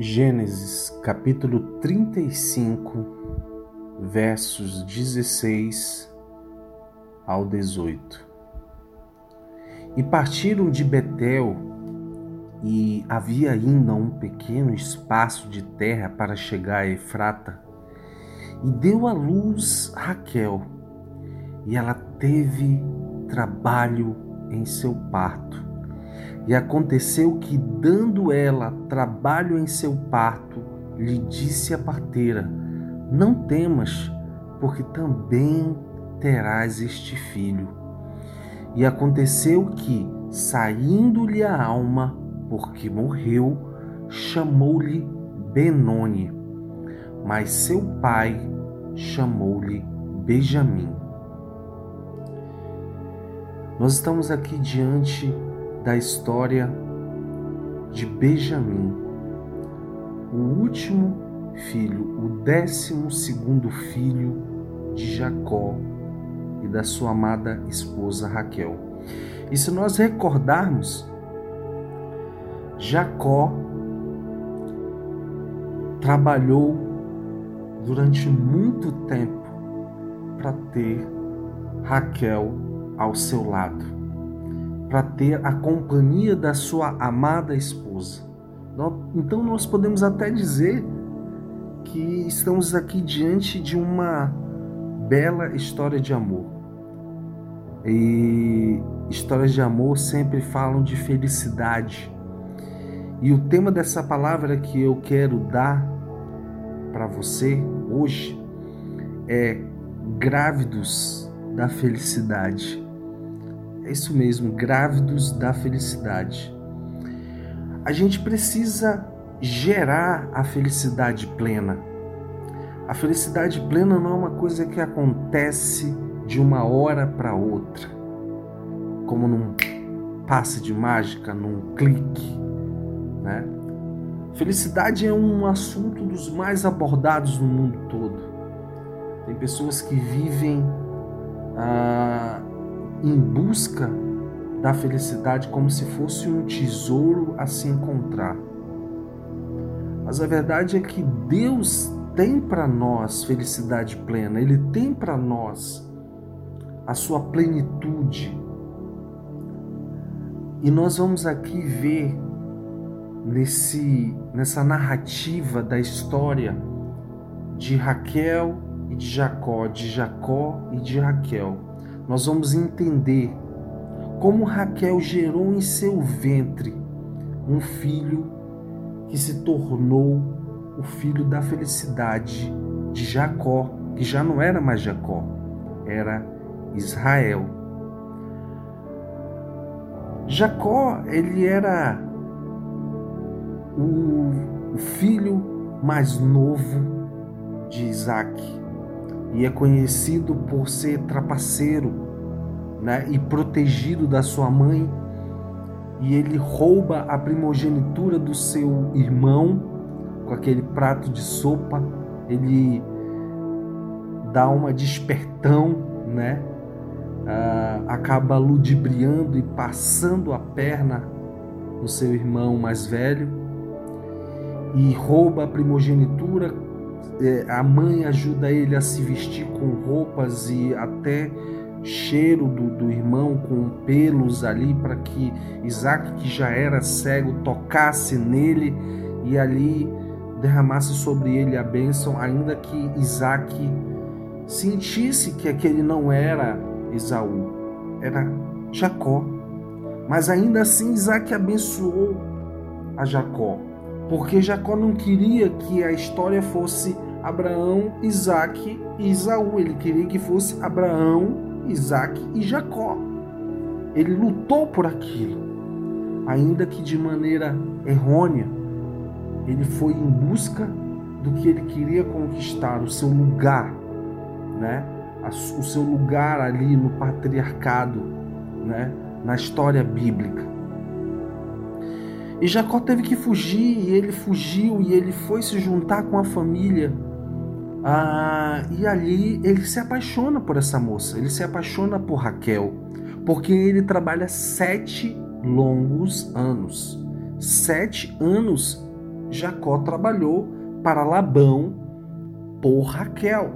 Gênesis capítulo 35, versos 16 ao 18. E partiram de Betel, e havia ainda um pequeno espaço de terra para chegar a Efrata, e deu à luz Raquel, e ela teve trabalho em seu parto e aconteceu que, dando ela trabalho em seu parto, lhe disse a parteira: Não temas, porque também terás este filho. E aconteceu que, saindo-lhe a alma, porque morreu, chamou-lhe Benoni, mas seu pai chamou-lhe Benjamim. Nós estamos aqui diante da história de Benjamim, o último filho, o décimo segundo filho de Jacó e da sua amada esposa Raquel. E se nós recordarmos, Jacó trabalhou durante muito tempo para ter Raquel ao seu lado para ter a companhia da sua amada esposa. Então nós podemos até dizer que estamos aqui diante de uma bela história de amor. E histórias de amor sempre falam de felicidade. E o tema dessa palavra que eu quero dar para você hoje é grávidos da felicidade. É isso mesmo, grávidos da felicidade. A gente precisa gerar a felicidade plena. A felicidade plena não é uma coisa que acontece de uma hora para outra, como num passe de mágica, num clique, né? Felicidade é um assunto dos mais abordados no mundo todo. Tem pessoas que vivem ah, em busca da felicidade como se fosse um tesouro a se encontrar. Mas a verdade é que Deus tem para nós felicidade plena, Ele tem para nós a sua plenitude. E nós vamos aqui ver nesse, nessa narrativa da história de Raquel e de Jacó, de Jacó e de Raquel nós vamos entender como Raquel gerou em seu ventre um filho que se tornou o filho da felicidade de Jacó, que já não era mais Jacó, era Israel. Jacó, ele era o, filho mais novo de Isaac e é conhecido por ser trapaceiro né, e protegido da sua mãe. E ele rouba a primogenitura do seu irmão com aquele prato de sopa. Ele dá uma despertão, né? Ah, acaba ludibriando e passando a perna no seu irmão mais velho e rouba a primogenitura a mãe ajuda ele a se vestir com roupas e até cheiro do, do irmão com pelos ali para que Isaac, que já era cego, tocasse nele e ali derramasse sobre ele a bênção, ainda que Isaac sentisse que aquele não era Esaú, era Jacó. Mas ainda assim Isaac abençoou a Jacó, porque Jacó não queria que a história fosse Abraão, Isaac e Isaú. Ele queria que fosse Abraão, Isaac e Jacó. Ele lutou por aquilo, ainda que de maneira errônea. Ele foi em busca do que ele queria conquistar, o seu lugar, né? o seu lugar ali no patriarcado, né? na história bíblica. E Jacó teve que fugir, e ele fugiu, e ele foi se juntar com a família ah, e ali ele se apaixona por essa moça, ele se apaixona por Raquel, porque ele trabalha sete longos anos. Sete anos Jacó trabalhou para Labão por Raquel.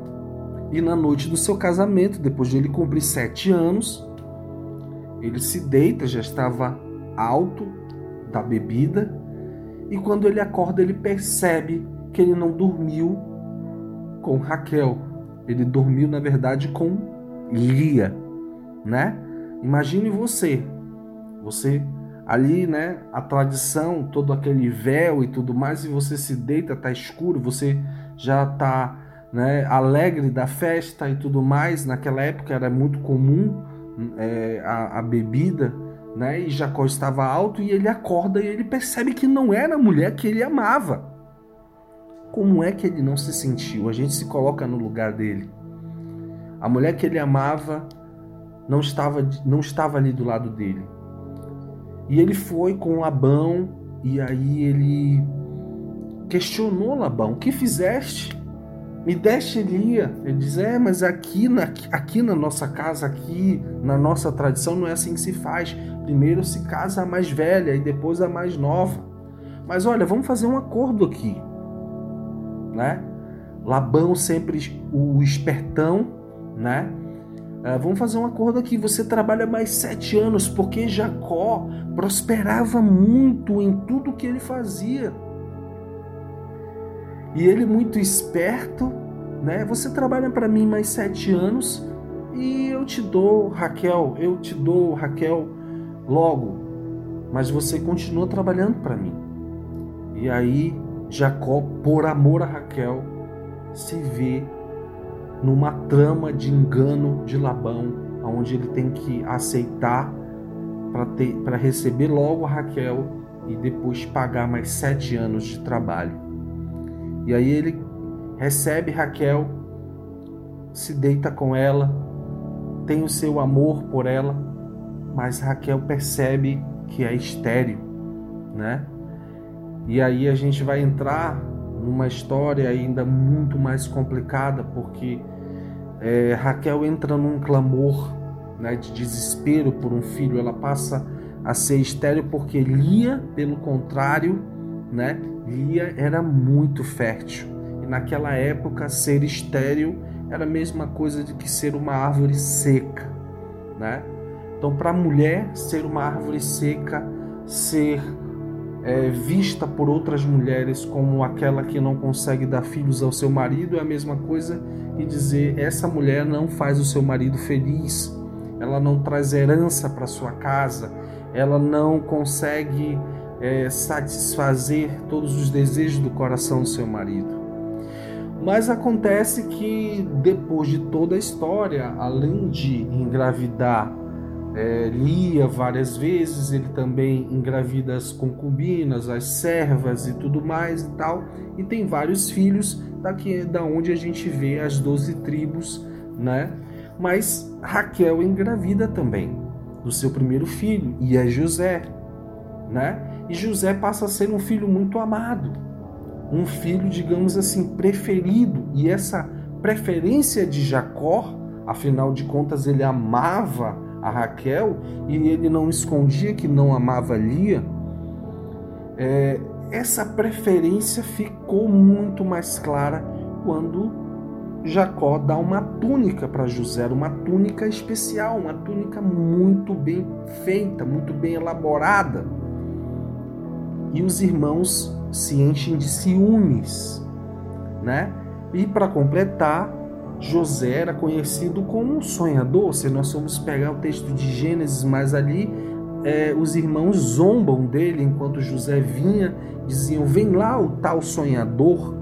E na noite do seu casamento, depois de ele cumprir sete anos, ele se deita, já estava alto da bebida, e quando ele acorda, ele percebe que ele não dormiu com Raquel. Ele dormiu, na verdade, com Lia, né? Imagine você, você ali, né, a tradição, todo aquele véu e tudo mais, e você se deita, tá escuro, você já tá, né, alegre da festa e tudo mais. Naquela época era muito comum é, a, a bebida, né, e Jacó estava alto e ele acorda e ele percebe que não era a mulher que ele amava. Como é que ele não se sentiu? A gente se coloca no lugar dele. A mulher que ele amava não estava, não estava ali do lado dele. E ele foi com Labão e aí ele questionou Labão: O que fizeste? Me deste Lia. Ele diz: É, mas aqui na, aqui na nossa casa, aqui na nossa tradição, não é assim que se faz. Primeiro se casa a mais velha e depois a mais nova. Mas olha, vamos fazer um acordo aqui. Né? Labão sempre o espertão, né? Ah, vamos fazer um acordo aqui. Você trabalha mais sete anos, porque Jacó prosperava muito em tudo que ele fazia. E ele, muito esperto, né? Você trabalha para mim mais sete anos e eu te dou, Raquel, eu te dou, Raquel, logo. Mas você continua trabalhando para mim. E aí, Jacó, por amor a Raquel, se vê numa trama de engano de Labão, onde ele tem que aceitar para receber logo a Raquel e depois pagar mais sete anos de trabalho. E aí ele recebe Raquel, se deita com ela, tem o seu amor por ela, mas Raquel percebe que é estéril, né? E aí a gente vai entrar numa história ainda muito mais complicada, porque é, Raquel entra num clamor né, de desespero por um filho, ela passa a ser estéril porque Lia, pelo contrário, né, Lia era muito fértil. E naquela época, ser estéril era a mesma coisa de que ser uma árvore seca. Né? Então, para a mulher, ser uma árvore seca, ser é, vista por outras mulheres como aquela que não consegue dar filhos ao seu marido é a mesma coisa e dizer essa mulher não faz o seu marido feliz, ela não traz herança para sua casa, ela não consegue é, satisfazer todos os desejos do coração do seu marido. Mas acontece que depois de toda a história, além de engravidar é, Lia várias vezes, ele também engravida as concubinas, as servas e tudo mais e tal, e tem vários filhos daqui da onde a gente vê as doze tribos, né? Mas Raquel engravida também do seu primeiro filho e é José, né? E José passa a ser um filho muito amado, um filho, digamos assim, preferido, e essa preferência de Jacó, afinal de contas ele amava a Raquel e ele não escondia que não amava Lia, é, essa preferência ficou muito mais clara quando Jacó dá uma túnica para José, uma túnica especial, uma túnica muito bem feita, muito bem elaborada. E os irmãos se enchem de ciúmes, né? E para completar, José era conhecido como um sonhador. Se nós formos pegar o texto de Gênesis, mas ali é, os irmãos zombam dele enquanto José vinha, diziam: Vem lá o tal sonhador,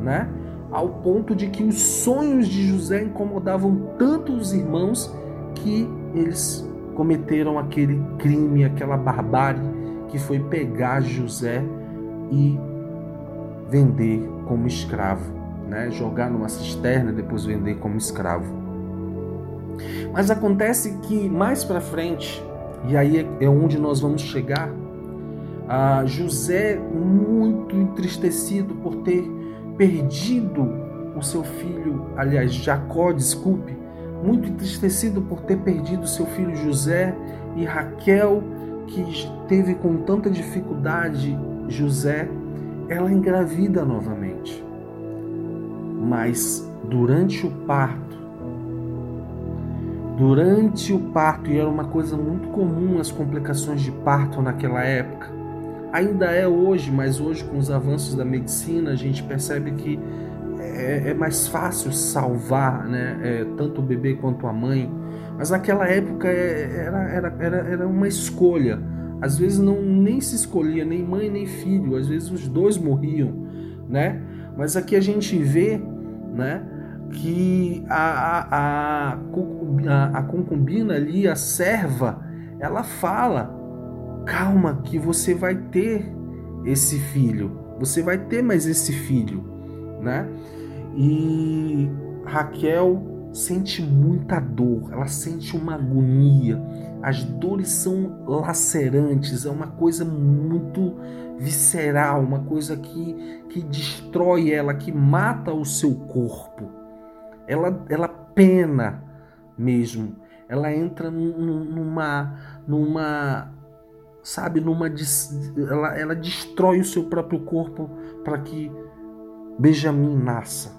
né? Ao ponto de que os sonhos de José incomodavam tanto os irmãos que eles cometeram aquele crime, aquela barbárie que foi pegar José e vender como escravo né? jogar numa cisterna e depois vender como escravo. Mas acontece que mais para frente, e aí é, é onde nós vamos chegar, a José, muito entristecido por ter perdido o seu filho, aliás, Jacó, desculpe, muito entristecido por ter perdido seu filho José e Raquel, que teve com tanta dificuldade José, ela engravida novamente. Mas durante o parto, durante o parto, e era uma coisa muito comum as complicações de parto naquela época, ainda é hoje, mas hoje com os avanços da medicina a gente percebe que é, é mais fácil salvar né, é, tanto o bebê quanto a mãe, mas naquela época é, era, era, era, era uma escolha. Às vezes não nem se escolhia nem mãe nem filho, às vezes os dois morriam, né? Mas aqui a gente vê, né, que a, a, a, a concubina ali, a serva, ela fala: calma, que você vai ter esse filho, você vai ter mais esse filho, né? E Raquel sente muita dor, ela sente uma agonia. As dores são lacerantes, é uma coisa muito visceral, uma coisa que, que destrói ela, que mata o seu corpo. Ela, ela pena mesmo. Ela entra numa, numa, sabe, numa, ela, ela destrói o seu próprio corpo para que Benjamin nasça.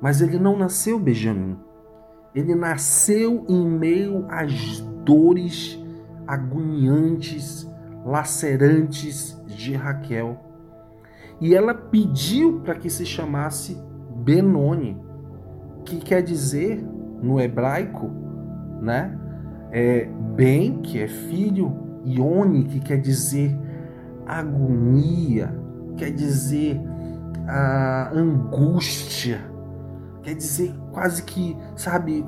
Mas ele não nasceu Benjamim. Ele nasceu em meio às dores agoniantes, lacerantes de Raquel. E ela pediu para que se chamasse Benoni, que quer dizer no hebraico, né? É Ben, que é filho, e Oni, que quer dizer agonia, quer dizer a angústia, quer dizer quase que, sabe,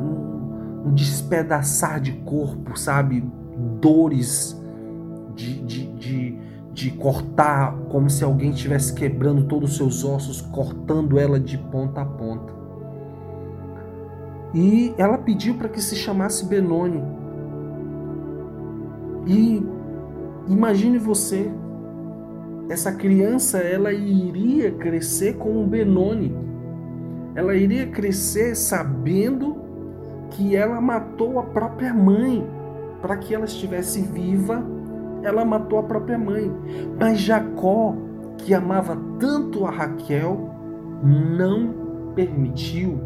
um, um despedaçar de corpo, sabe, dores de, de, de, de cortar, como se alguém estivesse quebrando todos os seus ossos, cortando ela de ponta a ponta. E ela pediu para que se chamasse Benoni. E imagine você, essa criança ela iria crescer com o Benoni ela iria crescer sabendo que ela matou a própria mãe. Para que ela estivesse viva, ela matou a própria mãe. Mas Jacó, que amava tanto a Raquel, não permitiu.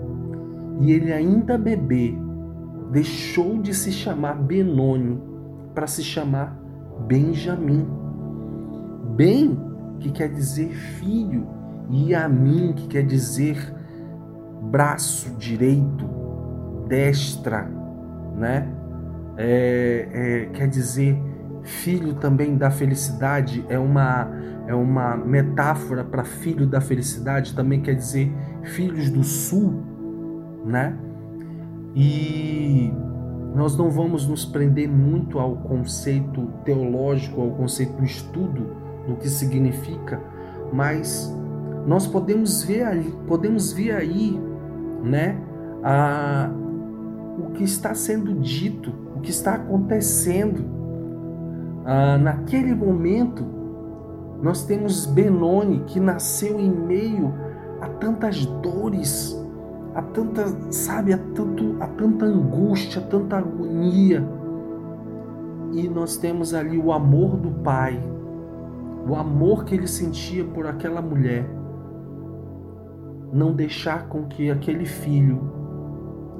E ele, ainda bebê, deixou de se chamar Benoni para se chamar Benjamim. Ben, que quer dizer filho, e Amim, que quer dizer braço direito, destra, né? É, é, quer dizer, filho também da felicidade é uma é uma metáfora para filho da felicidade, também quer dizer filhos do sul, né? E nós não vamos nos prender muito ao conceito teológico, ao conceito do estudo do que significa, mas nós podemos ver aí, podemos ver aí né, a, o que está sendo dito, o que está acontecendo. Ah, naquele momento, nós temos Benoni que nasceu em meio a tantas dores, a tanta, sabe, a, tanto, a tanta angústia, a tanta agonia. E nós temos ali o amor do pai, o amor que ele sentia por aquela mulher não deixar com que aquele filho,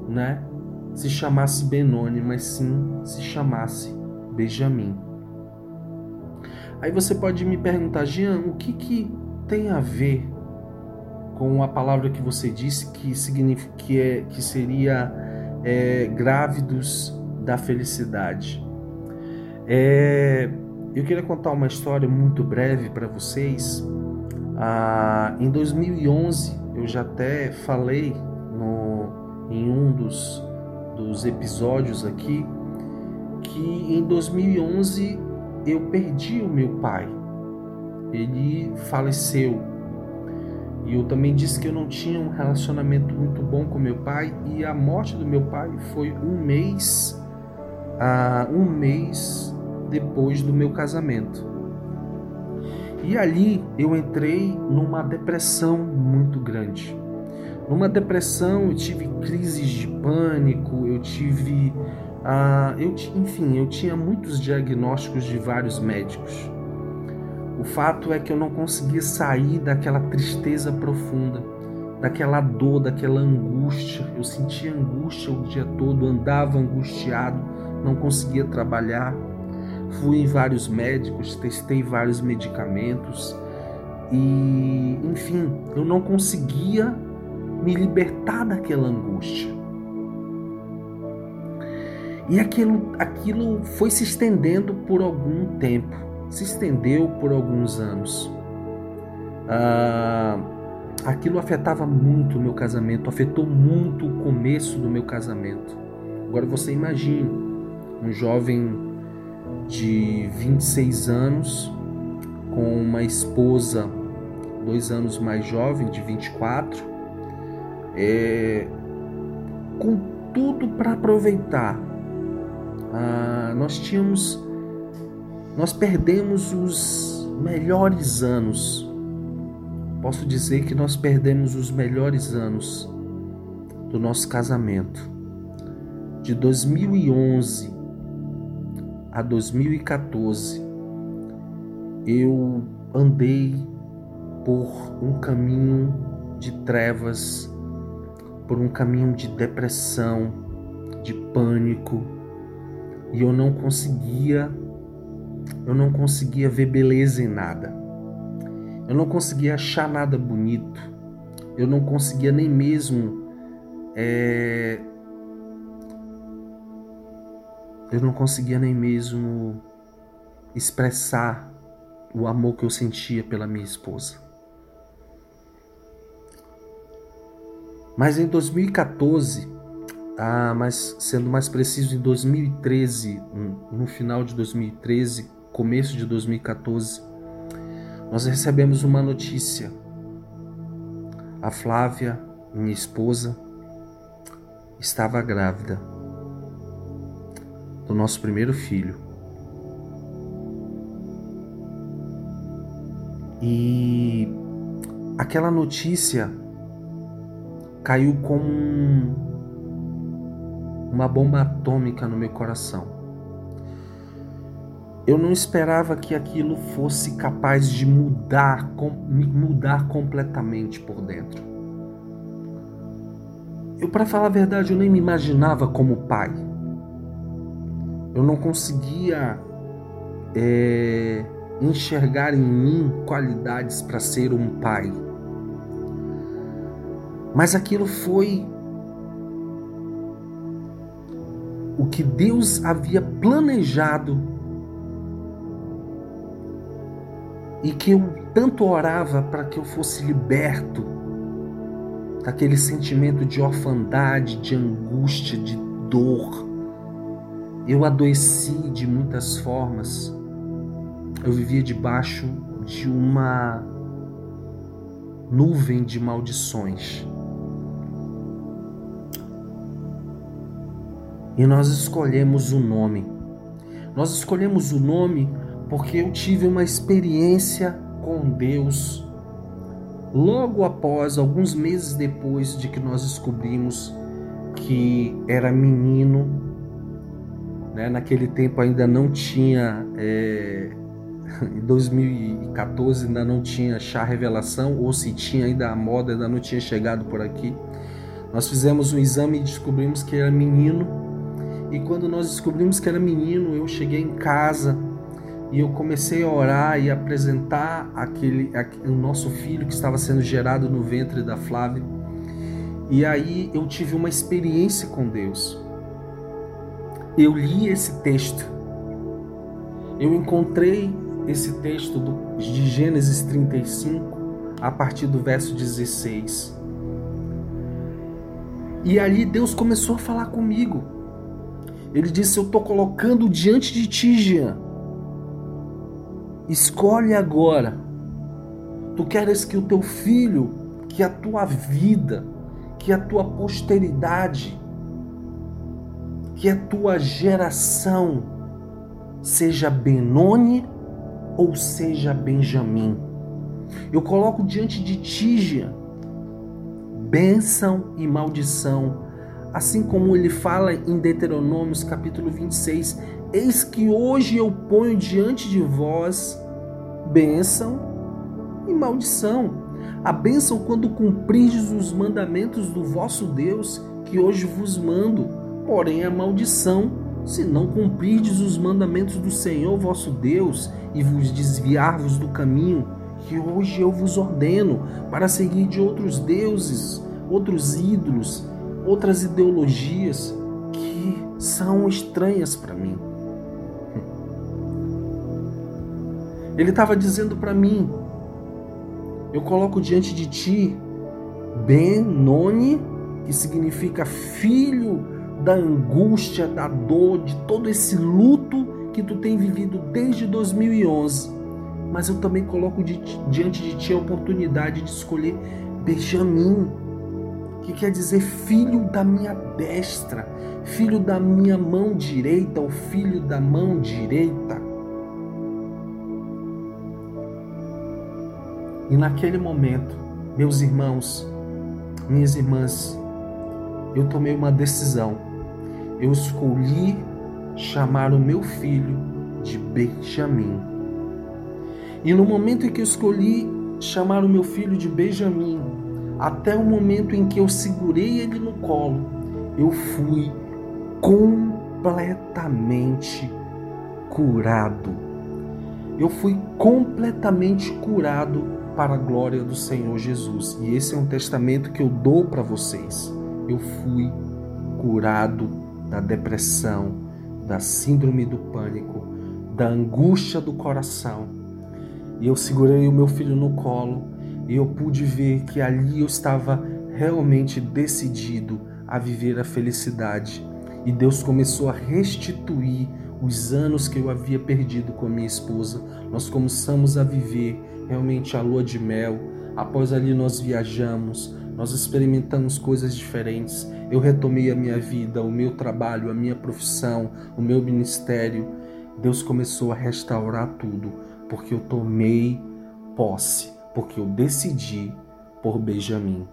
né, se chamasse Benoni, mas sim se chamasse Benjamim. Aí você pode me perguntar, Jean, o que, que tem a ver com a palavra que você disse que significa que, é, que seria é, grávidos da felicidade? É, eu queria contar uma história muito breve para vocês. Ah, em 2011 eu já até falei no, em um dos, dos episódios aqui que em 2011 eu perdi o meu pai. Ele faleceu. E eu também disse que eu não tinha um relacionamento muito bom com meu pai. E a morte do meu pai foi um mês, uh, um mês depois do meu casamento. E ali eu entrei numa depressão muito grande. Numa depressão, eu tive crises de pânico, eu tive. Uh, eu, enfim, eu tinha muitos diagnósticos de vários médicos. O fato é que eu não conseguia sair daquela tristeza profunda, daquela dor, daquela angústia. Eu sentia angústia o dia todo, andava angustiado, não conseguia trabalhar. Fui em vários médicos, testei vários medicamentos e, enfim, eu não conseguia me libertar daquela angústia. E aquilo, aquilo foi se estendendo por algum tempo, se estendeu por alguns anos. Ah, aquilo afetava muito o meu casamento, afetou muito o começo do meu casamento. Agora você imagine um jovem de 26 anos com uma esposa dois anos mais jovem, de 24, é, com tudo para aproveitar. Ah, nós tínhamos, nós perdemos os melhores anos. Posso dizer que nós perdemos os melhores anos do nosso casamento. De 2011 a 2014, eu andei por um caminho de trevas, por um caminho de depressão, de pânico, e eu não conseguia eu não conseguia ver beleza em nada. Eu não conseguia achar nada bonito. Eu não conseguia nem mesmo é... eu não conseguia nem mesmo expressar o amor que eu sentia pela minha esposa. Mas em 2014, ah, mas sendo mais preciso, em 2013, no final de 2013, começo de 2014, nós recebemos uma notícia. A Flávia, minha esposa, estava grávida do nosso primeiro filho. E aquela notícia caiu como uma bomba atômica no meu coração. Eu não esperava que aquilo fosse capaz de mudar, me mudar completamente por dentro. Eu, para falar a verdade, eu nem me imaginava como pai. Eu não conseguia é, enxergar em mim qualidades para ser um pai. Mas aquilo foi o que Deus havia planejado e que eu tanto orava para que eu fosse liberto daquele sentimento de orfandade, de angústia, de dor. Eu adoeci de muitas formas. Eu vivia debaixo de uma nuvem de maldições. E nós escolhemos o nome. Nós escolhemos o nome porque eu tive uma experiência com Deus logo após, alguns meses depois de que nós descobrimos que era menino. Né? Naquele tempo ainda não tinha. É... Em 2014 ainda não tinha chá revelação, ou se tinha ainda a moda ainda não tinha chegado por aqui. Nós fizemos um exame e descobrimos que era menino e quando nós descobrimos que era menino, eu cheguei em casa e eu comecei a orar e apresentar aquele, o nosso filho que estava sendo gerado no ventre da Flávia. E aí eu tive uma experiência com Deus. Eu li esse texto. Eu encontrei esse texto de Gênesis 35 a partir do verso 16. E ali Deus começou a falar comigo. Ele disse: Eu estou colocando diante de ti, Jean. Escolhe agora. Tu queres que o teu filho, que a tua vida, que a tua posteridade, que a tua geração seja Benoni ou seja Benjamim. Eu coloco diante de ti, bênção e maldição assim como ele fala em Deuteronômios capítulo 26, eis que hoje eu ponho diante de vós bênção e maldição. A bênção quando cumprirdes os mandamentos do vosso Deus, que hoje vos mando, porém a maldição, se não cumprirdes os mandamentos do Senhor vosso Deus e vos desviar-vos do caminho que hoje eu vos ordeno, para seguir de outros deuses, outros ídolos, outras ideologias que são estranhas para mim. Ele estava dizendo para mim: Eu coloco diante de ti Ben-Noni, que significa filho da angústia, da dor, de todo esse luto que tu tem vivido desde 2011. Mas eu também coloco diante de ti a oportunidade de escolher Benjamim, que quer dizer filho da minha destra, filho da minha mão direita, o filho da mão direita. E naquele momento, meus irmãos, minhas irmãs, eu tomei uma decisão. Eu escolhi chamar o meu filho de Benjamim. E no momento em que eu escolhi chamar o meu filho de Benjamim, até o momento em que eu segurei ele no colo, eu fui completamente curado. Eu fui completamente curado para a glória do Senhor Jesus. E esse é um testamento que eu dou para vocês. Eu fui curado da depressão, da síndrome do pânico, da angústia do coração. E eu segurei o meu filho no colo e eu pude ver que ali eu estava realmente decidido a viver a felicidade. E Deus começou a restituir os anos que eu havia perdido com a minha esposa. Nós começamos a viver realmente a lua de mel. Após ali nós viajamos, nós experimentamos coisas diferentes. Eu retomei a minha vida, o meu trabalho, a minha profissão, o meu ministério. Deus começou a restaurar tudo, porque eu tomei posse, porque eu decidi por Benjamim.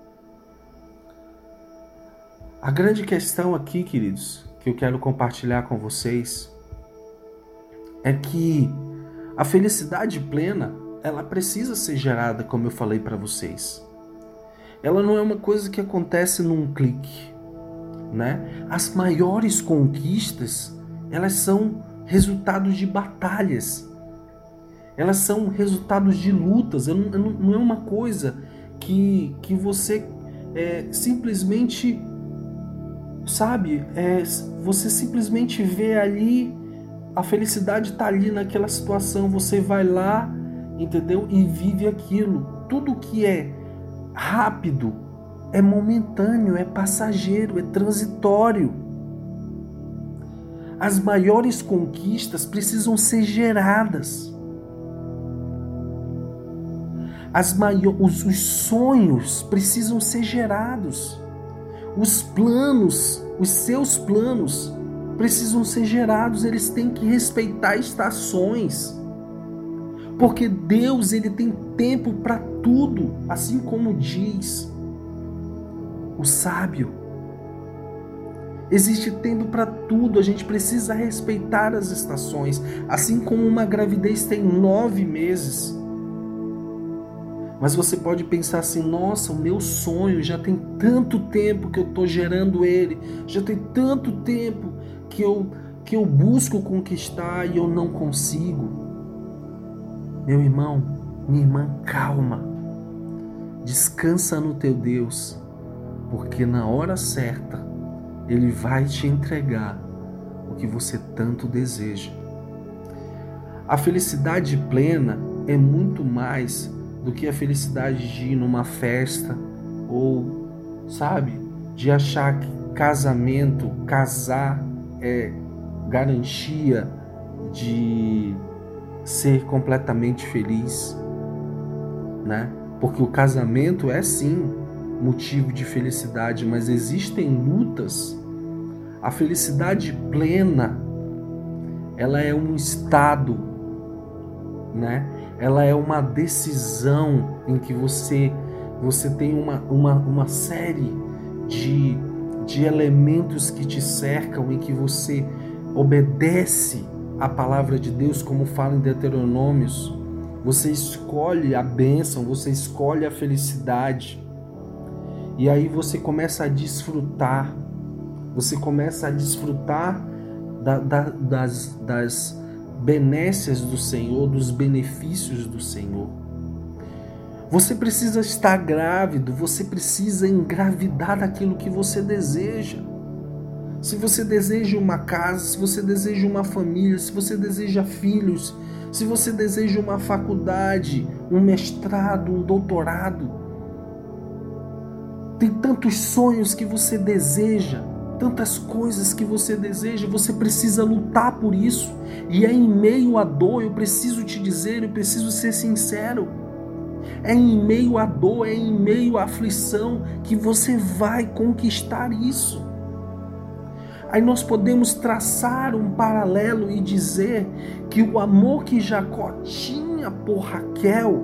A grande questão aqui, queridos, que eu quero compartilhar com vocês é que a felicidade plena ela precisa ser gerada, como eu falei para vocês. Ela não é uma coisa que acontece num clique, né? As maiores conquistas, elas são resultados de batalhas. Elas são resultados de lutas. Não é uma coisa que, que você é, simplesmente sabe, é, você simplesmente vê ali a felicidade está ali naquela situação, você vai lá entendeu? E vive aquilo. Tudo que é rápido é momentâneo, é passageiro, é transitório. As maiores conquistas precisam ser geradas. As os, os sonhos precisam ser gerados. Os planos, os seus planos, precisam ser gerados. Eles têm que respeitar estações porque Deus ele tem tempo para tudo, assim como diz o sábio. Existe tempo para tudo, a gente precisa respeitar as estações, assim como uma gravidez tem nove meses. Mas você pode pensar assim: nossa, o meu sonho já tem tanto tempo que eu estou gerando ele, já tem tanto tempo que eu, que eu busco conquistar e eu não consigo. Meu irmão, minha irmã, calma. Descansa no teu Deus, porque na hora certa ele vai te entregar o que você tanto deseja. A felicidade plena é muito mais do que a felicidade de ir numa festa ou, sabe, de achar que casamento, casar é garantia de ser completamente feliz, né? Porque o casamento é sim motivo de felicidade, mas existem lutas. A felicidade plena, ela é um estado, né? Ela é uma decisão em que você você tem uma, uma, uma série de, de elementos que te cercam, em que você obedece a palavra de Deus, como fala em Deuteronômios, você escolhe a bênção, você escolhe a felicidade. E aí você começa a desfrutar, você começa a desfrutar da, da, das, das benécias do Senhor, dos benefícios do Senhor. Você precisa estar grávido, você precisa engravidar daquilo que você deseja. Se você deseja uma casa, se você deseja uma família, se você deseja filhos, se você deseja uma faculdade, um mestrado, um doutorado, tem tantos sonhos que você deseja, tantas coisas que você deseja, você precisa lutar por isso. E é em meio à dor, eu preciso te dizer, eu preciso ser sincero. É em meio à dor, é em meio à aflição que você vai conquistar isso. Aí nós podemos traçar um paralelo e dizer que o amor que Jacó tinha por Raquel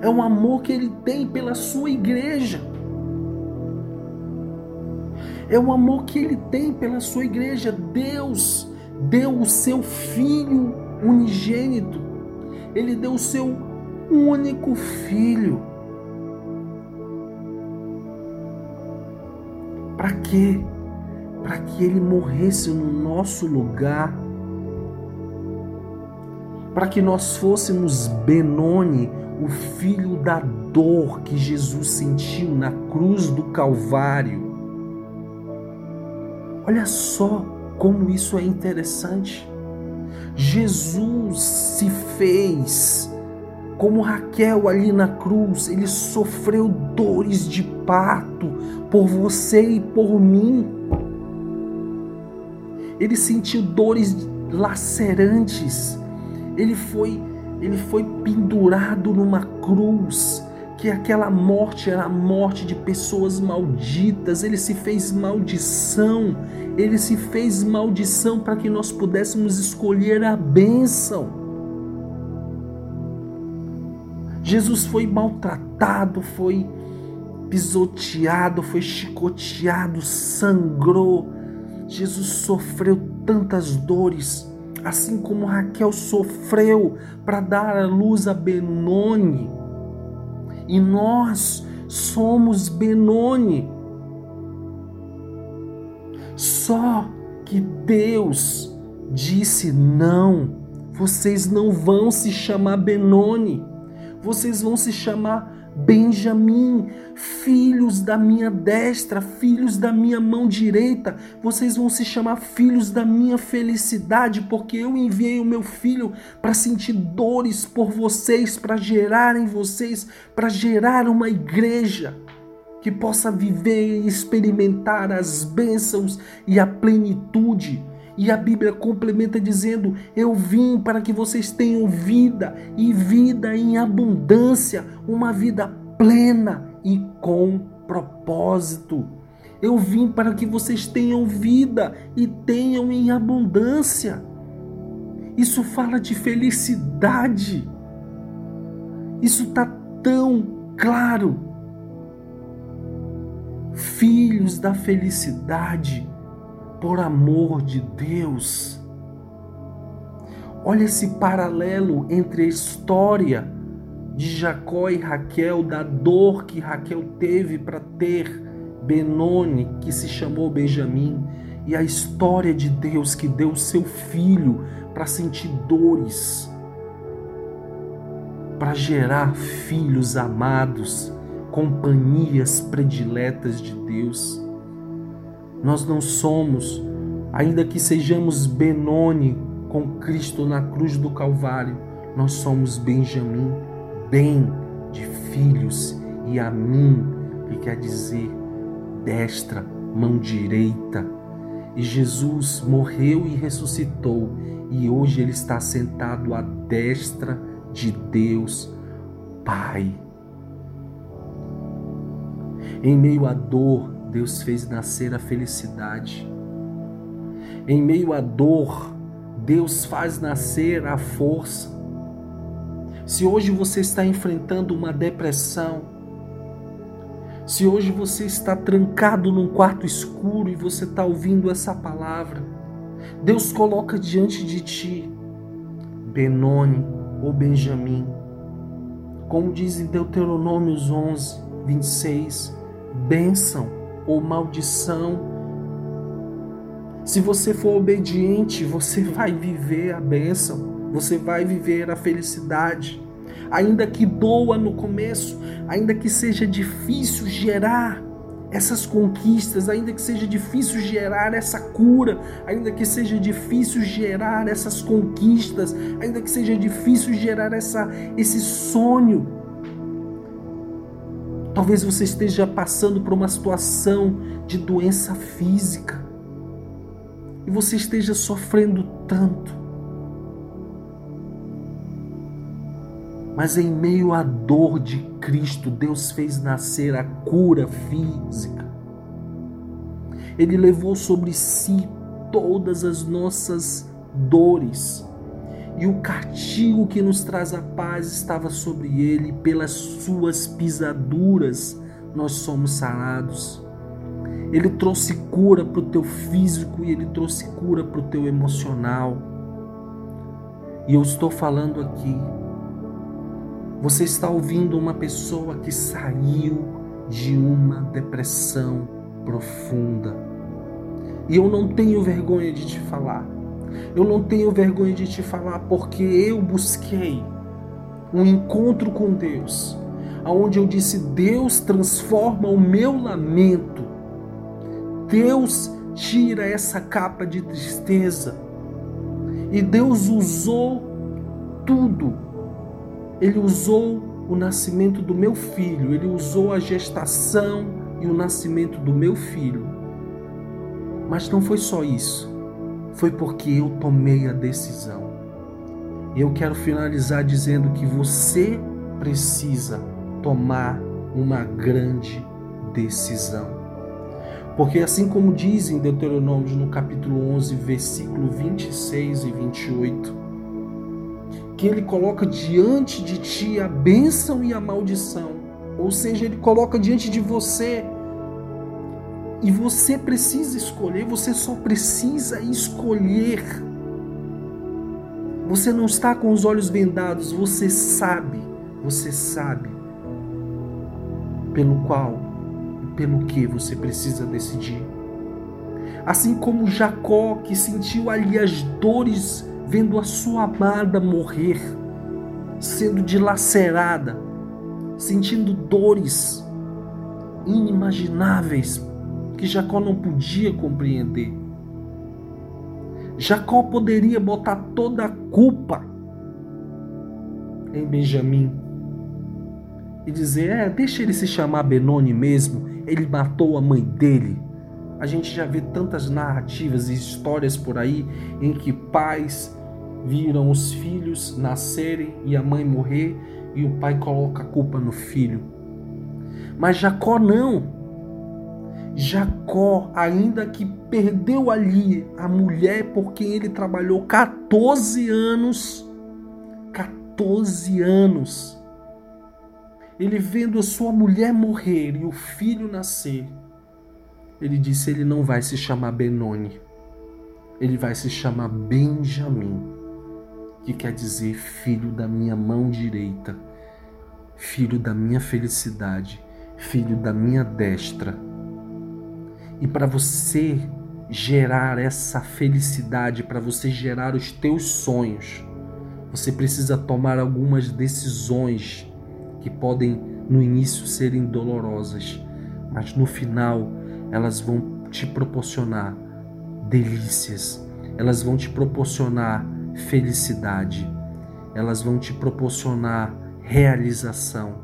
é um amor que ele tem pela sua igreja. É o amor que ele tem pela sua igreja. Deus deu o seu filho unigênito. Ele deu o seu único filho. Para quê? Para que ele morresse no nosso lugar, para que nós fôssemos Benoni, o filho da dor que Jesus sentiu na cruz do Calvário. Olha só como isso é interessante. Jesus se fez como Raquel ali na cruz, ele sofreu dores de parto por você e por mim ele sentiu dores lacerantes, ele foi, ele foi pendurado numa cruz, que aquela morte era a morte de pessoas malditas, ele se fez maldição, ele se fez maldição para que nós pudéssemos escolher a bênção. Jesus foi maltratado, foi pisoteado, foi chicoteado, sangrou Jesus sofreu tantas dores, assim como Raquel sofreu para dar à luz a Benoni. E nós somos Benoni. Só que Deus disse: não, vocês não vão se chamar Benoni, vocês vão se chamar Benjamim, filhos da minha destra, filhos da minha mão direita, vocês vão se chamar filhos da minha felicidade, porque eu enviei o meu filho para sentir dores por vocês, para gerar em vocês, para gerar uma igreja que possa viver e experimentar as bênçãos e a plenitude. E a Bíblia complementa dizendo: Eu vim para que vocês tenham vida e vida em abundância, uma vida plena e com propósito. Eu vim para que vocês tenham vida e tenham em abundância. Isso fala de felicidade. Isso está tão claro. Filhos da felicidade por amor de Deus. Olha esse paralelo entre a história de Jacó e Raquel, da dor que Raquel teve para ter Benoni, que se chamou Benjamim, e a história de Deus que deu seu filho para sentir dores, para gerar filhos amados, companhias prediletas de Deus. Nós não somos, ainda que sejamos Benoni com Cristo na cruz do Calvário, nós somos Benjamim, bem de filhos, e a mim, que quer dizer destra, mão direita. E Jesus morreu e ressuscitou, e hoje ele está sentado à destra de Deus Pai. Em meio à dor, Deus fez nascer a felicidade. Em meio à dor, Deus faz nascer a força. Se hoje você está enfrentando uma depressão, se hoje você está trancado num quarto escuro e você está ouvindo essa palavra, Deus coloca diante de ti Benoni ou Benjamim, Como diz em Deuteronômios 11, 26, bênção ou maldição. Se você for obediente, você vai viver a bênção, você vai viver a felicidade. Ainda que doa no começo, ainda que seja difícil gerar essas conquistas, ainda que seja difícil gerar essa cura, ainda que seja difícil gerar essas conquistas, ainda que seja difícil gerar essa, esse sonho. Talvez você esteja passando por uma situação de doença física e você esteja sofrendo tanto. Mas em meio à dor de Cristo, Deus fez nascer a cura física. Ele levou sobre si todas as nossas dores. E o castigo que nos traz a paz estava sobre ele, pelas suas pisaduras nós somos sarados. Ele trouxe cura para o teu físico e ele trouxe cura para o teu emocional. E eu estou falando aqui você está ouvindo uma pessoa que saiu de uma depressão profunda. E eu não tenho vergonha de te falar. Eu não tenho vergonha de te falar porque eu busquei um encontro com Deus, aonde eu disse: Deus transforma o meu lamento. Deus tira essa capa de tristeza. E Deus usou tudo ele usou o nascimento do meu filho, ele usou a gestação e o nascimento do meu filho. Mas não foi só isso, foi porque eu tomei a decisão. E eu quero finalizar dizendo que você precisa tomar uma grande decisão. Porque assim como dizem Deuteronômio no capítulo 11, versículo 26 e 28, que ele coloca diante de ti a bênção e a maldição. Ou seja, ele coloca diante de você e você precisa escolher, você só precisa escolher. Você não está com os olhos vendados, você sabe, você sabe pelo qual e pelo que você precisa decidir. Assim como Jacó, que sentiu ali as dores vendo a sua amada morrer, sendo dilacerada, sentindo dores inimagináveis que Jacó não podia compreender. Jacó poderia botar toda a culpa em Benjamim e dizer: é, deixa ele se chamar Benoni mesmo, ele matou a mãe dele. A gente já vê tantas narrativas e histórias por aí em que pais viram os filhos nascerem e a mãe morrer e o pai coloca a culpa no filho. Mas Jacó não. Jacó, ainda que perdeu ali a mulher por quem ele trabalhou 14 anos, 14 anos, ele vendo a sua mulher morrer e o filho nascer, ele disse: ele não vai se chamar Benoni, ele vai se chamar Benjamim que quer dizer filho da minha mão direita, filho da minha felicidade, filho da minha destra. E para você gerar essa felicidade, para você gerar os teus sonhos, você precisa tomar algumas decisões que podem no início serem dolorosas, mas no final elas vão te proporcionar delícias, elas vão te proporcionar felicidade, elas vão te proporcionar realização,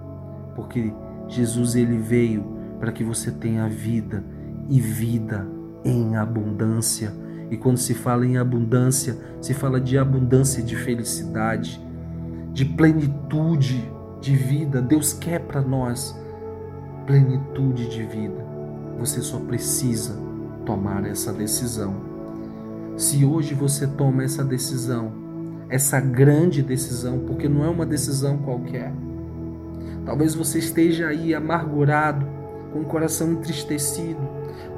porque Jesus ele veio para que você tenha vida e vida em abundância. E quando se fala em abundância, se fala de abundância de felicidade, de plenitude de vida. Deus quer para nós plenitude de vida. Você só precisa tomar essa decisão. Se hoje você toma essa decisão, essa grande decisão, porque não é uma decisão qualquer. Talvez você esteja aí amargurado, com o coração entristecido.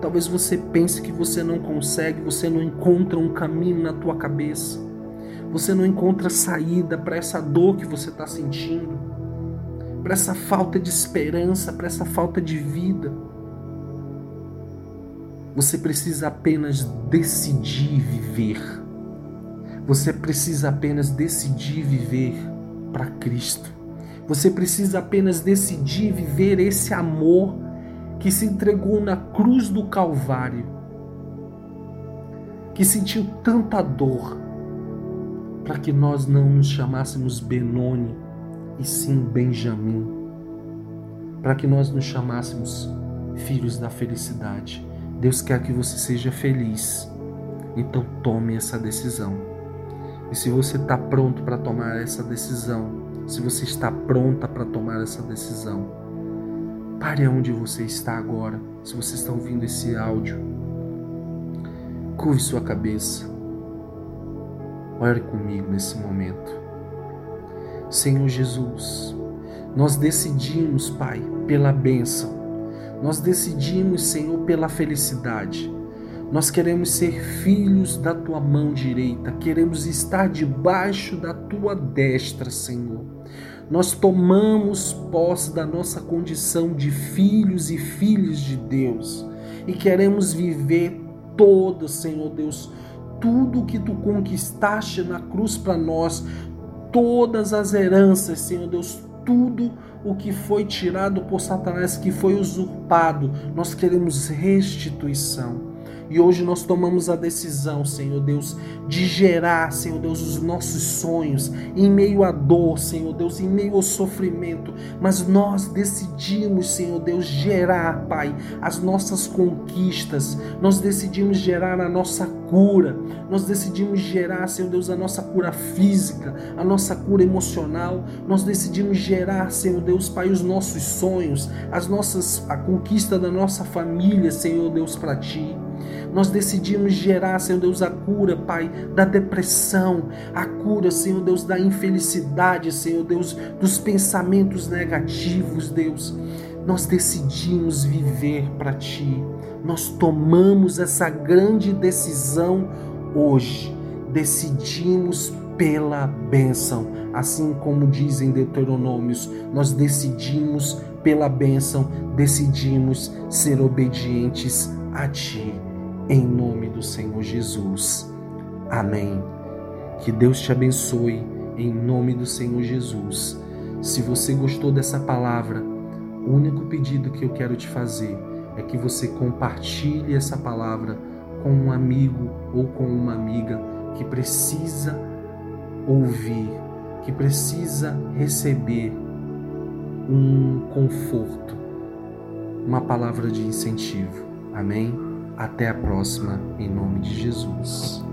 Talvez você pense que você não consegue, você não encontra um caminho na tua cabeça. Você não encontra saída para essa dor que você está sentindo. para essa falta de esperança, para essa falta de vida. Você precisa apenas decidir viver. Você precisa apenas decidir viver para Cristo. Você precisa apenas decidir viver esse amor que se entregou na cruz do Calvário, que sentiu tanta dor, para que nós não nos chamássemos Benoni, e sim Benjamim, para que nós nos chamássemos filhos da felicidade. Deus quer que você seja feliz, então tome essa decisão. E se você está pronto para tomar essa decisão, se você está pronta para tomar essa decisão, pare onde você está agora. Se você está ouvindo esse áudio, curve sua cabeça. Ore comigo nesse momento. Senhor Jesus, nós decidimos, Pai, pela bênção. Nós decidimos, Senhor, pela felicidade. Nós queremos ser filhos da tua mão direita, queremos estar debaixo da tua destra, Senhor. Nós tomamos posse da nossa condição de filhos e filhas de Deus e queremos viver todo, Senhor Deus, tudo que tu conquistaste na cruz para nós, todas as heranças, Senhor Deus, tudo o que foi tirado por Satanás, que foi usurpado, nós queremos restituição. E hoje nós tomamos a decisão, Senhor Deus, de gerar, Senhor Deus, os nossos sonhos em meio à dor, Senhor Deus, em meio ao sofrimento. Mas nós decidimos, Senhor Deus, gerar, Pai, as nossas conquistas. Nós decidimos gerar a nossa cura. Nós decidimos gerar, Senhor Deus, a nossa cura física, a nossa cura emocional. Nós decidimos gerar, Senhor Deus, Pai, os nossos sonhos, as nossas a conquista da nossa família, Senhor Deus, para ti. Nós decidimos gerar, Senhor Deus, a cura, Pai, da depressão, a cura, Senhor Deus, da infelicidade, Senhor Deus, dos pensamentos negativos, Deus. Nós decidimos viver para Ti. Nós tomamos essa grande decisão hoje. Decidimos pela bênção, assim como dizem Deuteronômios, nós decidimos pela bênção, decidimos ser obedientes a Ti em nome do Senhor Jesus. Amém. Que Deus te abençoe em nome do Senhor Jesus. Se você gostou dessa palavra, o único pedido que eu quero te fazer é que você compartilhe essa palavra com um amigo ou com uma amiga que precisa ouvir, que precisa receber um conforto, uma palavra de incentivo. Amém? Até a próxima, em nome de Jesus.